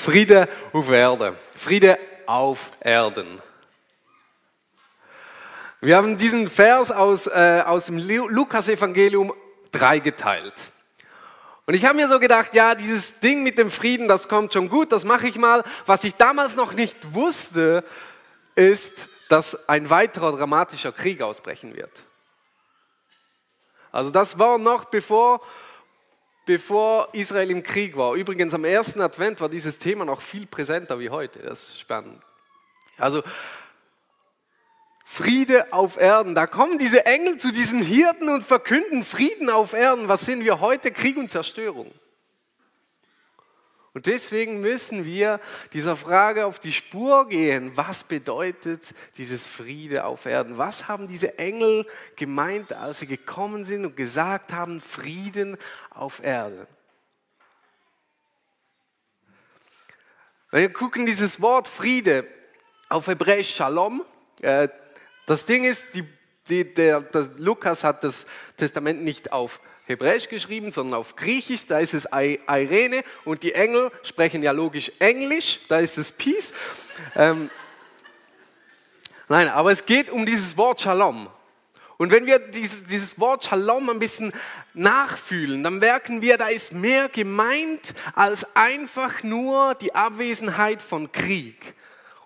Friede auf Erde. Friede auf Erden. Wir haben diesen Vers aus, äh, aus dem Lukas-Evangelium dreigeteilt. Und ich habe mir so gedacht, ja, dieses Ding mit dem Frieden, das kommt schon gut, das mache ich mal. Was ich damals noch nicht wusste, ist, dass ein weiterer dramatischer Krieg ausbrechen wird. Also das war noch bevor, bevor Israel im Krieg war. Übrigens am ersten Advent war dieses Thema noch viel präsenter wie heute. Das ist spannend. Also Friede auf Erden. Da kommen diese Engel zu diesen Hirten und verkünden Frieden auf Erden. Was sind wir heute? Krieg und Zerstörung. Und deswegen müssen wir dieser Frage auf die Spur gehen. Was bedeutet dieses Friede auf Erden? Was haben diese Engel gemeint, als sie gekommen sind und gesagt haben, Frieden auf Erden? Wir gucken dieses Wort Friede auf Hebräisch Shalom. Äh, das Ding ist, die, die, der, der, Lukas hat das Testament nicht auf Hebräisch geschrieben, sondern auf Griechisch, da ist es Irene und die Engel sprechen ja logisch Englisch, da ist es Peace. Ähm, nein, aber es geht um dieses Wort Shalom. Und wenn wir dieses, dieses Wort Shalom ein bisschen nachfühlen, dann merken wir, da ist mehr gemeint als einfach nur die Abwesenheit von Krieg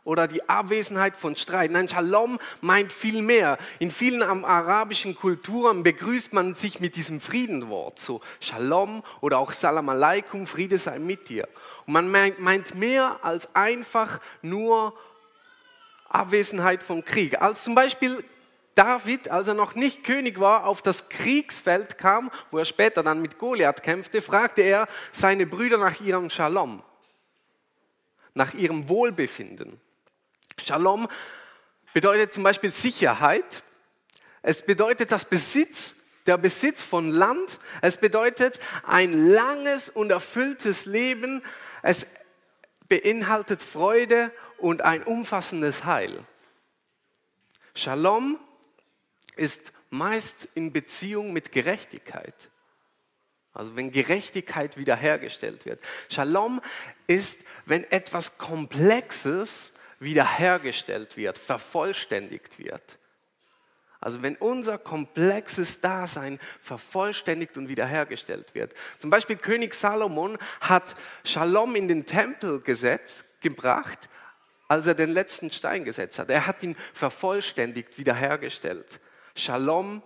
oder die Abwesenheit von Streit. Nein, Shalom meint viel mehr. In vielen arabischen Kulturen begrüßt man sich mit diesem Friedenwort, so Shalom oder auch Salam Aleikum, Friede sei mit dir. Und man meint mehr als einfach nur Abwesenheit von Krieg. Als zum Beispiel David, als er noch nicht König war, auf das Kriegsfeld kam, wo er später dann mit Goliath kämpfte, fragte er seine Brüder nach ihrem Shalom, nach ihrem Wohlbefinden. Shalom bedeutet zum Beispiel Sicherheit. Es bedeutet das Besitz, der Besitz von Land. Es bedeutet ein langes und erfülltes Leben. Es beinhaltet Freude und ein umfassendes Heil. Shalom ist meist in Beziehung mit Gerechtigkeit. Also wenn Gerechtigkeit wiederhergestellt wird. Shalom ist, wenn etwas Komplexes wiederhergestellt wird, vervollständigt wird. Also wenn unser komplexes Dasein vervollständigt und wiederhergestellt wird. Zum Beispiel König Salomon hat Shalom in den Tempel gesetzt, gebracht, als er den letzten Stein gesetzt hat. Er hat ihn vervollständigt, wiederhergestellt. Shalom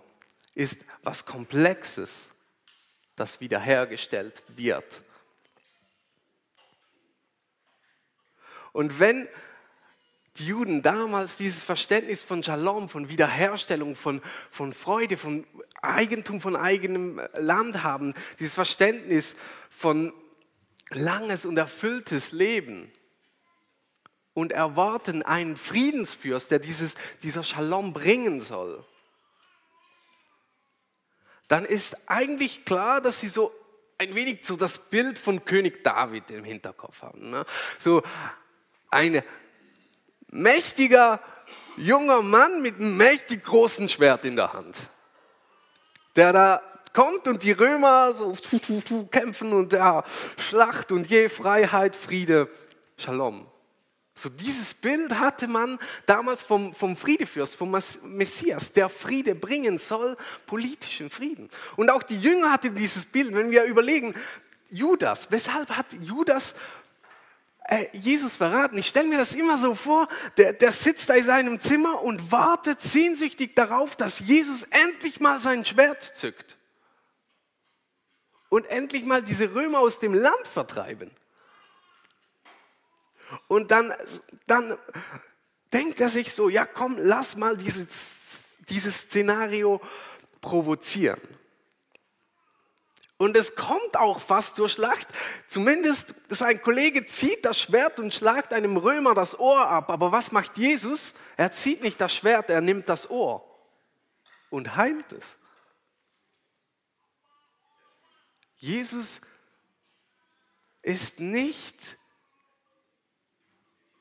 ist was Komplexes, das wiederhergestellt wird. Und wenn die Juden damals dieses Verständnis von Shalom, von Wiederherstellung, von, von Freude, von Eigentum von eigenem Land haben, dieses Verständnis von langes und erfülltes Leben und erwarten einen Friedensfürst, der dieses, dieser Shalom bringen soll, dann ist eigentlich klar, dass sie so ein wenig so das Bild von König David im Hinterkopf haben. Ne? So eine mächtiger junger Mann mit einem mächtig großen Schwert in der Hand, der da kommt und die Römer so tu, tu, tu, kämpfen und ja, Schlacht und je Freiheit, Friede, Shalom. So dieses Bild hatte man damals vom, vom Friedefürst, vom Messias, der Friede bringen soll, politischen Frieden. Und auch die Jünger hatten dieses Bild. Wenn wir überlegen, Judas, weshalb hat Judas Jesus verraten. Ich stelle mir das immer so vor, der, der sitzt da in seinem Zimmer und wartet sehnsüchtig darauf, dass Jesus endlich mal sein Schwert zückt und endlich mal diese Römer aus dem Land vertreiben. Und dann, dann denkt er sich so, ja komm, lass mal dieses, dieses Szenario provozieren. Und es kommt auch fast durch Schlacht. Zumindest sein Kollege zieht das Schwert und schlagt einem Römer das Ohr ab. Aber was macht Jesus? Er zieht nicht das Schwert, er nimmt das Ohr und heilt es. Jesus ist nicht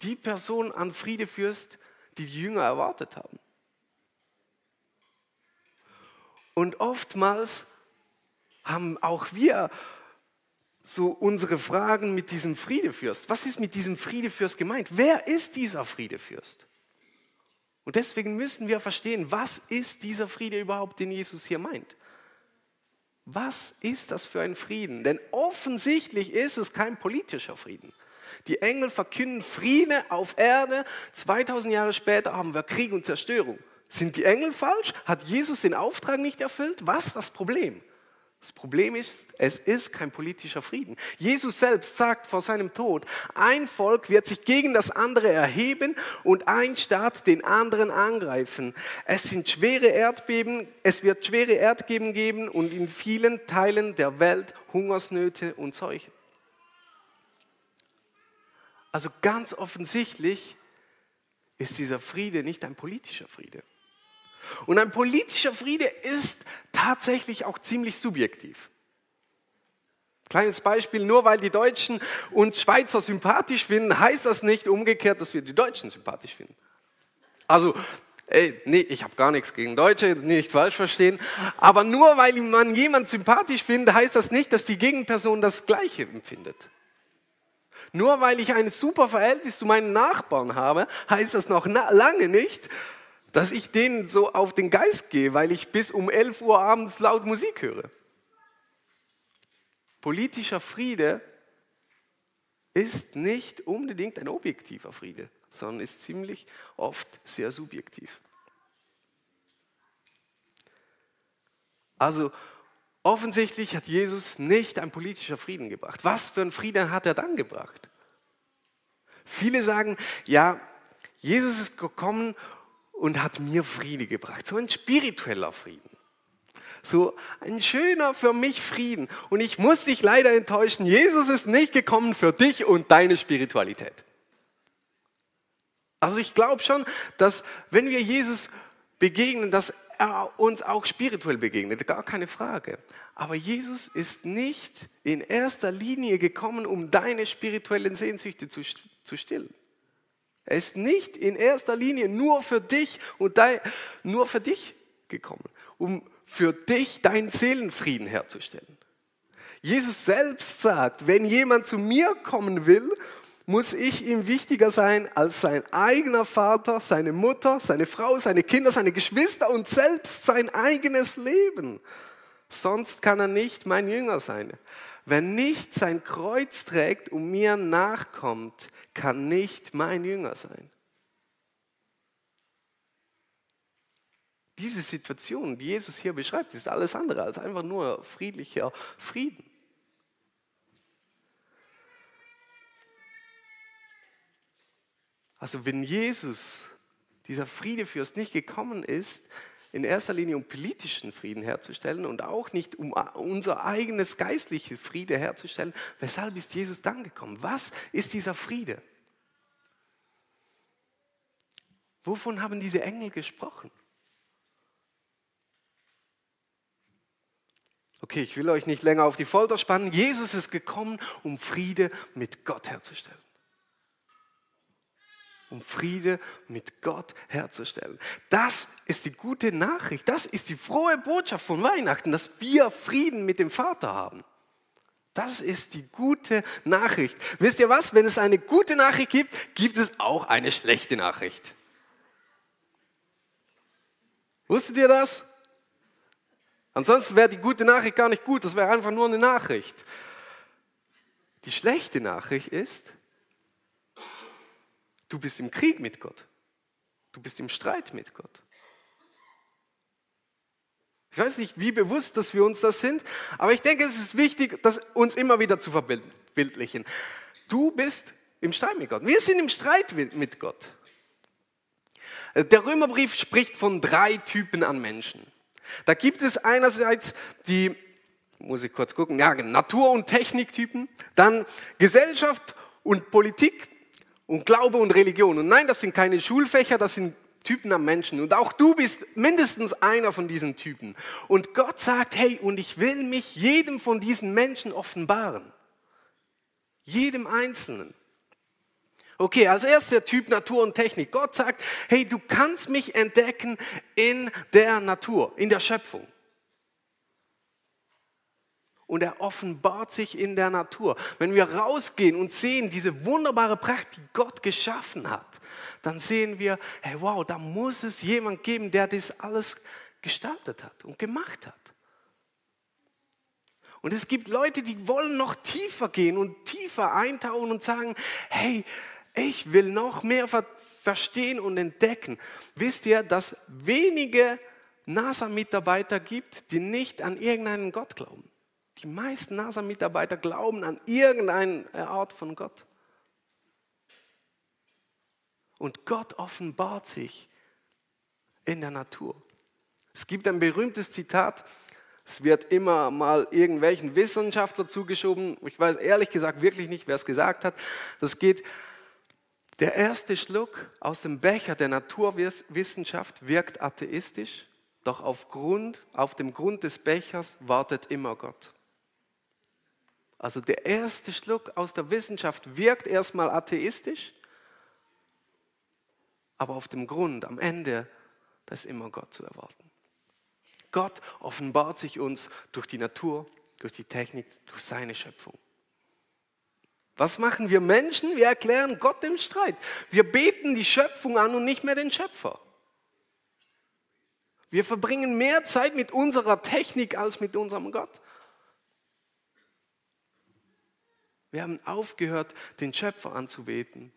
die Person an Friedefürst, die die Jünger erwartet haben. Und oftmals haben auch wir so unsere Fragen mit diesem Friedefürst. Was ist mit diesem Friedefürst gemeint? Wer ist dieser Friedefürst? Und deswegen müssen wir verstehen, was ist dieser Friede überhaupt, den Jesus hier meint? Was ist das für ein Frieden? Denn offensichtlich ist es kein politischer Frieden. Die Engel verkünden Friede auf Erde. 2000 Jahre später haben wir Krieg und Zerstörung. Sind die Engel falsch? Hat Jesus den Auftrag nicht erfüllt? Was ist das Problem? Das Problem ist, es ist kein politischer Frieden. Jesus selbst sagt vor seinem Tod, ein Volk wird sich gegen das andere erheben und ein Staat den anderen angreifen. Es sind schwere Erdbeben, es wird schwere Erdbeben geben und in vielen Teilen der Welt Hungersnöte und Seuchen. Also ganz offensichtlich ist dieser Friede nicht ein politischer Friede. Und ein politischer Friede ist tatsächlich auch ziemlich subjektiv. Kleines Beispiel, nur weil die Deutschen uns Schweizer sympathisch finden, heißt das nicht umgekehrt, dass wir die Deutschen sympathisch finden. Also, ey, nee, ich habe gar nichts gegen Deutsche, nicht falsch verstehen, aber nur weil man jemand sympathisch findet, heißt das nicht, dass die Gegenperson das Gleiche empfindet. Nur weil ich ein super Verhältnis zu meinen Nachbarn habe, heißt das noch lange nicht, dass ich denen so auf den Geist gehe, weil ich bis um 11 Uhr abends laut Musik höre. Politischer Friede ist nicht unbedingt ein objektiver Friede, sondern ist ziemlich oft sehr subjektiv. Also offensichtlich hat Jesus nicht ein politischer Frieden gebracht. Was für einen Frieden hat er dann gebracht? Viele sagen, ja, Jesus ist gekommen, und hat mir Friede gebracht. So ein spiritueller Frieden. So ein schöner für mich Frieden. Und ich muss dich leider enttäuschen, Jesus ist nicht gekommen für dich und deine Spiritualität. Also ich glaube schon, dass wenn wir Jesus begegnen, dass er uns auch spirituell begegnet, gar keine Frage. Aber Jesus ist nicht in erster Linie gekommen, um deine spirituellen Sehnsüchte zu, zu stillen. Er ist nicht in erster Linie nur für dich und dein, nur für dich gekommen, um für dich deinen Seelenfrieden herzustellen. Jesus selbst sagt, wenn jemand zu mir kommen will, muss ich ihm wichtiger sein als sein eigener Vater, seine Mutter, seine Frau, seine Kinder, seine Geschwister und selbst sein eigenes Leben. Sonst kann er nicht mein Jünger sein. Wer nicht sein Kreuz trägt und mir nachkommt, kann nicht mein Jünger sein. Diese Situation, die Jesus hier beschreibt, ist alles andere als einfach nur friedlicher Frieden. Also wenn Jesus, dieser Friedefürst, nicht gekommen ist, in erster Linie um politischen Frieden herzustellen und auch nicht um unser eigenes geistliches Friede herzustellen. Weshalb ist Jesus dann gekommen? Was ist dieser Friede? Wovon haben diese Engel gesprochen? Okay, ich will euch nicht länger auf die Folter spannen. Jesus ist gekommen, um Friede mit Gott herzustellen um Friede mit Gott herzustellen. Das ist die gute Nachricht, das ist die frohe Botschaft von Weihnachten, dass wir Frieden mit dem Vater haben. Das ist die gute Nachricht. Wisst ihr was? Wenn es eine gute Nachricht gibt, gibt es auch eine schlechte Nachricht. Wusstet ihr das? Ansonsten wäre die gute Nachricht gar nicht gut, das wäre einfach nur eine Nachricht. Die schlechte Nachricht ist, Du bist im Krieg mit Gott. Du bist im Streit mit Gott. Ich weiß nicht, wie bewusst, dass wir uns das sind, aber ich denke, es ist wichtig, das uns immer wieder zu verbildlichen. Du bist im Streit mit Gott. Wir sind im Streit mit Gott. Der Römerbrief spricht von drei Typen an Menschen. Da gibt es einerseits die, muss ich kurz gucken, ja, Natur- und Techniktypen, dann Gesellschaft und Politik und Glaube und Religion. Und nein, das sind keine Schulfächer, das sind Typen am Menschen. Und auch du bist mindestens einer von diesen Typen. Und Gott sagt, hey, und ich will mich jedem von diesen Menschen offenbaren. Jedem Einzelnen. Okay, als erster Typ Natur und Technik. Gott sagt, hey, du kannst mich entdecken in der Natur, in der Schöpfung. Und er offenbart sich in der Natur. Wenn wir rausgehen und sehen diese wunderbare Pracht, die Gott geschaffen hat, dann sehen wir, hey wow, da muss es jemand geben, der das alles gestaltet hat und gemacht hat. Und es gibt Leute, die wollen noch tiefer gehen und tiefer eintauchen und sagen, hey, ich will noch mehr ver verstehen und entdecken. Wisst ihr, dass wenige NASA-Mitarbeiter gibt, die nicht an irgendeinen Gott glauben? Die meisten NASA-Mitarbeiter glauben an irgendeine Art von Gott. Und Gott offenbart sich in der Natur. Es gibt ein berühmtes Zitat, es wird immer mal irgendwelchen Wissenschaftler zugeschoben. Ich weiß ehrlich gesagt wirklich nicht, wer es gesagt hat. Das geht, der erste Schluck aus dem Becher der Naturwissenschaft wirkt atheistisch, doch auf, Grund, auf dem Grund des Bechers wartet immer Gott. Also der erste Schluck aus der Wissenschaft wirkt erstmal atheistisch, aber auf dem Grund, am Ende, da ist immer Gott zu erwarten. Gott offenbart sich uns durch die Natur, durch die Technik, durch seine Schöpfung. Was machen wir Menschen? Wir erklären Gott im Streit. Wir beten die Schöpfung an und nicht mehr den Schöpfer. Wir verbringen mehr Zeit mit unserer Technik als mit unserem Gott. Wir haben aufgehört, den Schöpfer anzubeten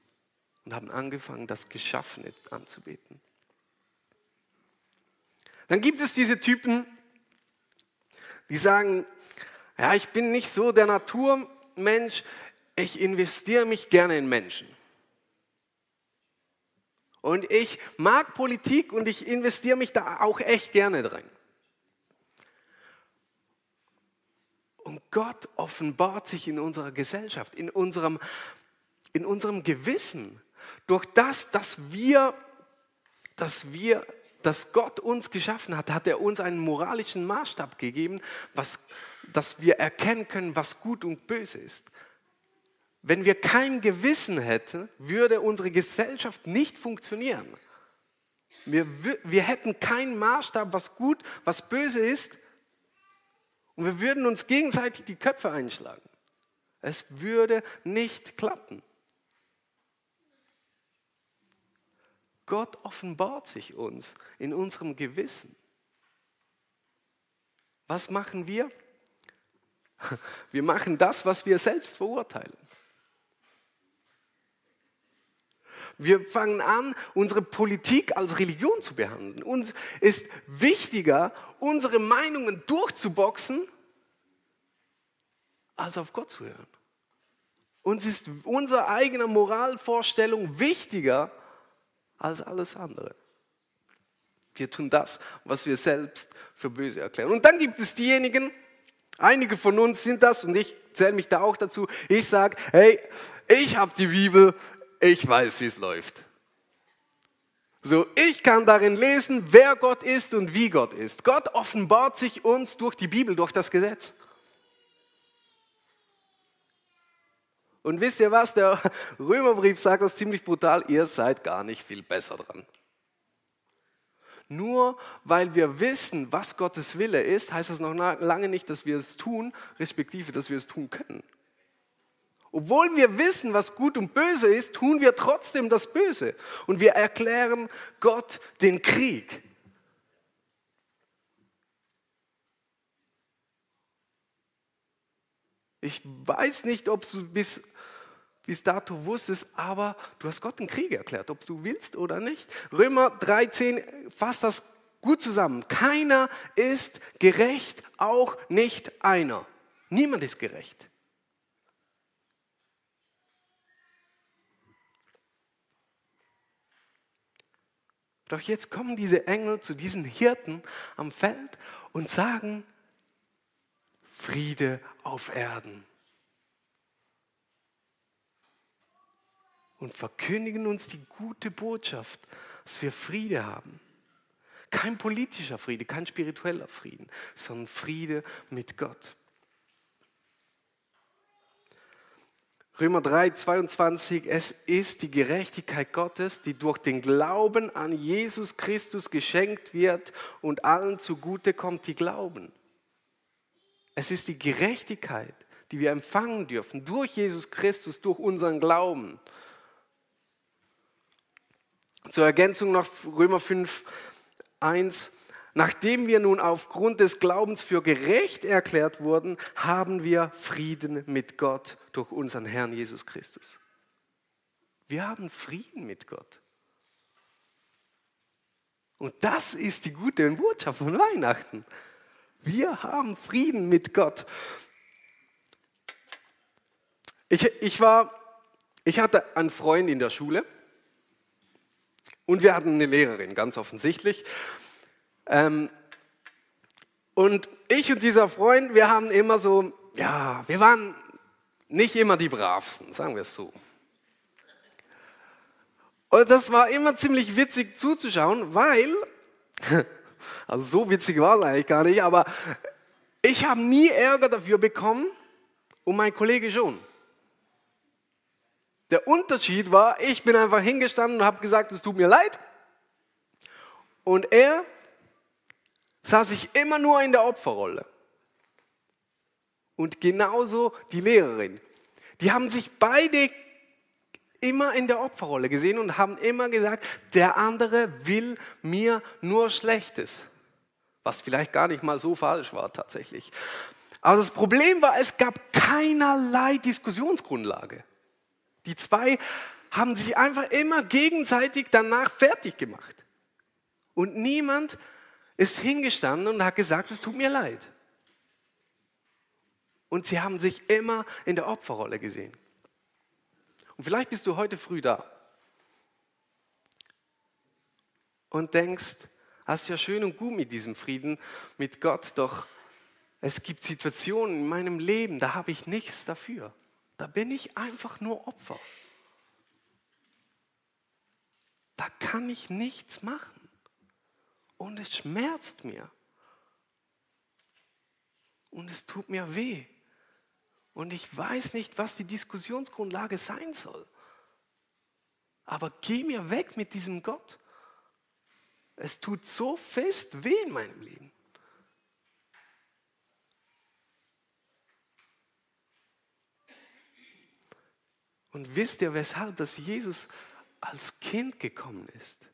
und haben angefangen, das Geschaffene anzubeten. Dann gibt es diese Typen, die sagen, ja, ich bin nicht so der Naturmensch, ich investiere mich gerne in Menschen. Und ich mag Politik und ich investiere mich da auch echt gerne drin. Gott offenbart sich in unserer Gesellschaft, in unserem, in unserem Gewissen, durch das, dass wir, dass wir, dass Gott uns geschaffen hat, hat er uns einen moralischen Maßstab gegeben, was, dass wir erkennen können, was gut und böse ist. Wenn wir kein Gewissen hätten, würde unsere Gesellschaft nicht funktionieren. Wir, wir hätten keinen Maßstab, was gut, was böse ist. Und wir würden uns gegenseitig die Köpfe einschlagen. Es würde nicht klappen. Gott offenbart sich uns in unserem Gewissen. Was machen wir? Wir machen das, was wir selbst verurteilen. Wir fangen an, unsere Politik als Religion zu behandeln. Uns ist wichtiger, unsere Meinungen durchzuboxen, als auf Gott zu hören. Uns ist unsere eigene Moralvorstellung wichtiger als alles andere. Wir tun das, was wir selbst für böse erklären. Und dann gibt es diejenigen, einige von uns sind das und ich zähle mich da auch dazu. Ich sage, hey, ich habe die Bibel, ich weiß, wie es läuft. So, ich kann darin lesen, wer Gott ist und wie Gott ist. Gott offenbart sich uns durch die Bibel, durch das Gesetz. Und wisst ihr was? Der Römerbrief sagt das ziemlich brutal, ihr seid gar nicht viel besser dran. Nur weil wir wissen, was Gottes Wille ist, heißt das noch lange nicht, dass wir es tun, respektive, dass wir es tun können. Obwohl wir wissen, was gut und böse ist, tun wir trotzdem das Böse. Und wir erklären Gott den Krieg. Ich weiß nicht, ob du bis, bis dato wusstest, aber du hast Gott den Krieg erklärt, ob du willst oder nicht. Römer 13 fasst das gut zusammen. Keiner ist gerecht, auch nicht einer. Niemand ist gerecht. Doch jetzt kommen diese Engel zu diesen Hirten am Feld und sagen, Friede auf Erden. Und verkündigen uns die gute Botschaft, dass wir Friede haben. Kein politischer Friede, kein spiritueller Frieden, sondern Friede mit Gott. Römer 3, 22, es ist die Gerechtigkeit Gottes, die durch den Glauben an Jesus Christus geschenkt wird und allen zugute kommt, die glauben. Es ist die Gerechtigkeit, die wir empfangen dürfen durch Jesus Christus, durch unseren Glauben. Zur Ergänzung noch Römer 5, 1. Nachdem wir nun aufgrund des Glaubens für gerecht erklärt wurden, haben wir Frieden mit Gott durch unseren Herrn Jesus Christus. Wir haben Frieden mit Gott. Und das ist die gute Botschaft von Weihnachten. Wir haben Frieden mit Gott. Ich, ich, war, ich hatte einen Freund in der Schule und wir hatten eine Lehrerin, ganz offensichtlich. Ähm, und ich und dieser Freund, wir haben immer so, ja, wir waren nicht immer die bravsten, sagen wir es so. Und das war immer ziemlich witzig zuzuschauen, weil, also so witzig war es eigentlich gar nicht, aber ich habe nie Ärger dafür bekommen und mein Kollege schon. Der Unterschied war, ich bin einfach hingestanden und habe gesagt, es tut mir leid. Und er sah sich immer nur in der Opferrolle. Und genauso die Lehrerin. Die haben sich beide immer in der Opferrolle gesehen und haben immer gesagt, der andere will mir nur Schlechtes. Was vielleicht gar nicht mal so falsch war tatsächlich. Aber das Problem war, es gab keinerlei Diskussionsgrundlage. Die zwei haben sich einfach immer gegenseitig danach fertig gemacht. Und niemand ist hingestanden und hat gesagt, es tut mir leid. Und sie haben sich immer in der Opferrolle gesehen. Und vielleicht bist du heute früh da und denkst, hast ja schön und gut mit diesem Frieden mit Gott, doch es gibt Situationen in meinem Leben, da habe ich nichts dafür. Da bin ich einfach nur Opfer. Da kann ich nichts machen. Und es schmerzt mir. Und es tut mir weh. Und ich weiß nicht, was die Diskussionsgrundlage sein soll. Aber geh mir weg mit diesem Gott. Es tut so fest weh in meinem Leben. Und wisst ihr, weshalb dass Jesus als Kind gekommen ist?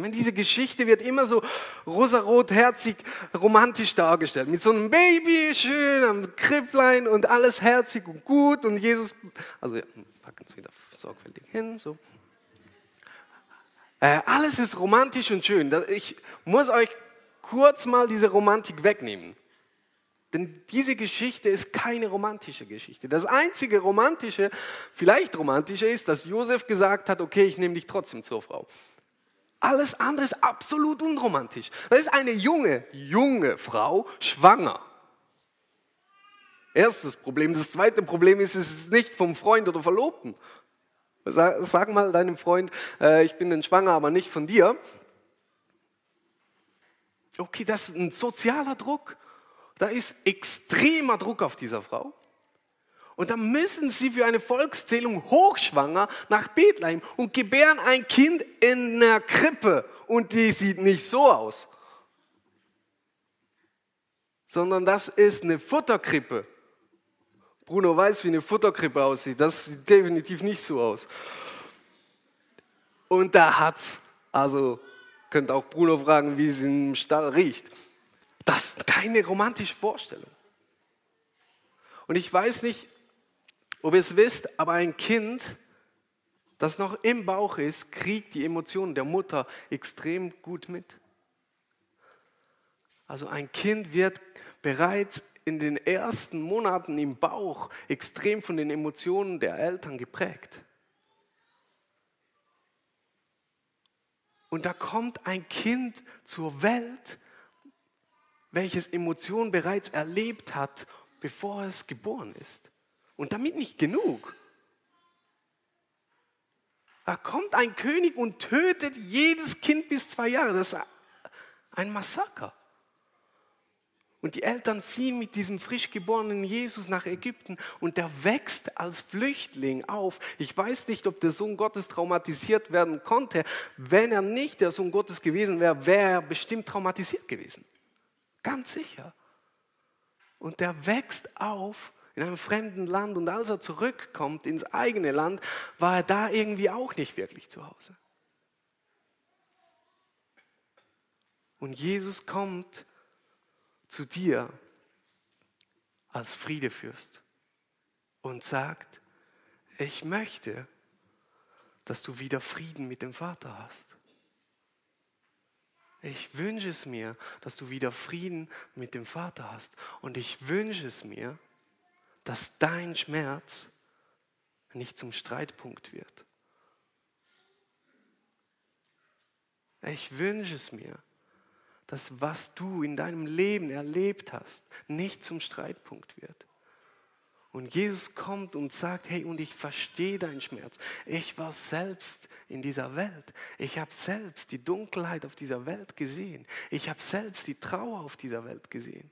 Meine, diese Geschichte wird immer so rosarot, herzig, romantisch dargestellt. Mit so einem Baby, schön am Kripplein und alles herzig und gut. Und Jesus, also ja, packen es wieder sorgfältig hin. So. Äh, alles ist romantisch und schön. Ich muss euch kurz mal diese Romantik wegnehmen. Denn diese Geschichte ist keine romantische Geschichte. Das einzige romantische, vielleicht romantische ist, dass Josef gesagt hat, okay, ich nehme dich trotzdem zur Frau. Alles andere ist absolut unromantisch. Das ist eine junge, junge Frau, schwanger. Erstes Problem. Das zweite Problem ist, es ist nicht vom Freund oder Verlobten. Sag, sag mal deinem Freund, äh, ich bin denn schwanger, aber nicht von dir. Okay, das ist ein sozialer Druck. Da ist extremer Druck auf dieser Frau. Und dann müssen sie für eine Volkszählung hochschwanger nach Bethlehem und gebären ein Kind in einer Krippe. Und die sieht nicht so aus, sondern das ist eine Futterkrippe. Bruno weiß, wie eine Futterkrippe aussieht. Das sieht definitiv nicht so aus. Und da hat's, also könnt auch Bruno fragen, wie es im Stall riecht. Das ist keine romantische Vorstellung. Und ich weiß nicht, ob ihr es wisst, aber ein Kind, das noch im Bauch ist, kriegt die Emotionen der Mutter extrem gut mit. Also ein Kind wird bereits in den ersten Monaten im Bauch extrem von den Emotionen der Eltern geprägt. Und da kommt ein Kind zur Welt welches Emotionen bereits erlebt hat, bevor es geboren ist. Und damit nicht genug. Da kommt ein König und tötet jedes Kind bis zwei Jahre. Das ist ein Massaker. Und die Eltern fliehen mit diesem frisch geborenen Jesus nach Ägypten und der wächst als Flüchtling auf. Ich weiß nicht, ob der Sohn Gottes traumatisiert werden konnte. Wenn er nicht der Sohn Gottes gewesen wäre, wäre er bestimmt traumatisiert gewesen. Ganz sicher. Und der wächst auf in einem fremden Land und als er zurückkommt ins eigene Land, war er da irgendwie auch nicht wirklich zu Hause. Und Jesus kommt zu dir als Friedefürst und sagt, ich möchte, dass du wieder Frieden mit dem Vater hast. Ich wünsche es mir, dass du wieder Frieden mit dem Vater hast. Und ich wünsche es mir, dass dein Schmerz nicht zum Streitpunkt wird. Ich wünsche es mir, dass was du in deinem Leben erlebt hast, nicht zum Streitpunkt wird. Und Jesus kommt und sagt, hey, und ich verstehe deinen Schmerz. Ich war selbst in dieser Welt. Ich habe selbst die Dunkelheit auf dieser Welt gesehen. Ich habe selbst die Trauer auf dieser Welt gesehen.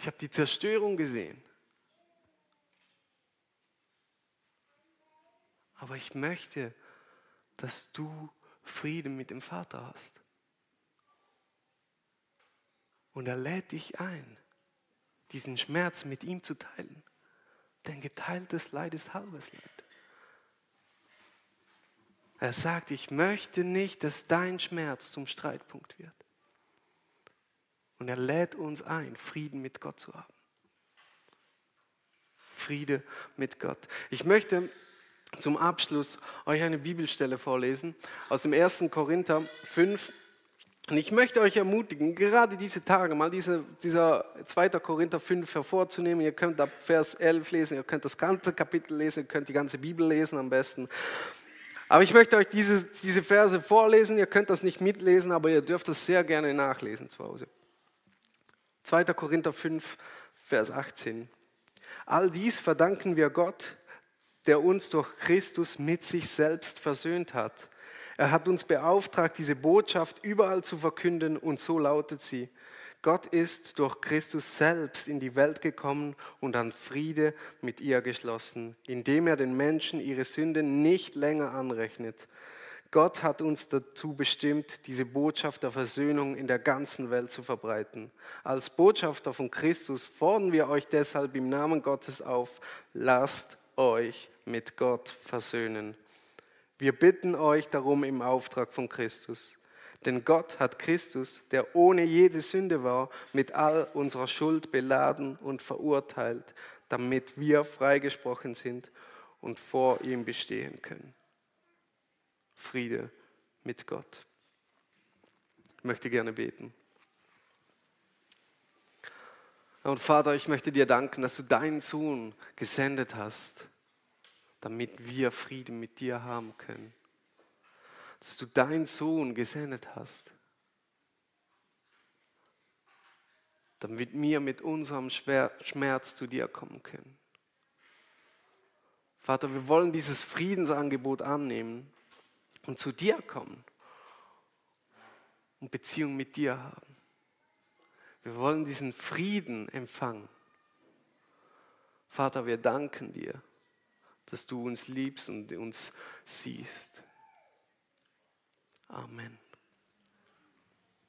Ich habe die Zerstörung gesehen. Aber ich möchte, dass du Frieden mit dem Vater hast. Und er lädt dich ein, diesen Schmerz mit ihm zu teilen. Denn geteiltes Leid ist halbes Leid. Er sagt, ich möchte nicht, dass dein Schmerz zum Streitpunkt wird. Und er lädt uns ein, Frieden mit Gott zu haben. Friede mit Gott. Ich möchte zum Abschluss euch eine Bibelstelle vorlesen aus dem 1. Korinther 5. Und ich möchte euch ermutigen, gerade diese Tage mal diese, dieser 2. Korinther 5 hervorzunehmen. Ihr könnt ab Vers 11 lesen, ihr könnt das ganze Kapitel lesen, ihr könnt die ganze Bibel lesen am besten. Aber ich möchte euch diese, diese Verse vorlesen. Ihr könnt das nicht mitlesen, aber ihr dürft das sehr gerne nachlesen zu Hause. 2. Korinther 5, Vers 18. All dies verdanken wir Gott, der uns durch Christus mit sich selbst versöhnt hat. Er hat uns beauftragt, diese Botschaft überall zu verkünden und so lautet sie. Gott ist durch Christus selbst in die Welt gekommen und an Friede mit ihr geschlossen, indem er den Menschen ihre Sünden nicht länger anrechnet. Gott hat uns dazu bestimmt, diese Botschaft der Versöhnung in der ganzen Welt zu verbreiten. Als Botschafter von Christus fordern wir euch deshalb im Namen Gottes auf, lasst euch mit Gott versöhnen. Wir bitten euch darum im Auftrag von Christus. Denn Gott hat Christus, der ohne jede Sünde war, mit all unserer Schuld beladen und verurteilt, damit wir freigesprochen sind und vor ihm bestehen können. Friede mit Gott. Ich möchte gerne beten. Und Vater, ich möchte dir danken, dass du deinen Sohn gesendet hast, damit wir Frieden mit dir haben können. Dass du deinen Sohn gesendet hast, damit wir mit unserem Schmerz zu dir kommen können. Vater, wir wollen dieses Friedensangebot annehmen und zu dir kommen und Beziehung mit dir haben. Wir wollen diesen Frieden empfangen. Vater, wir danken dir dass du uns liebst und uns siehst. Amen.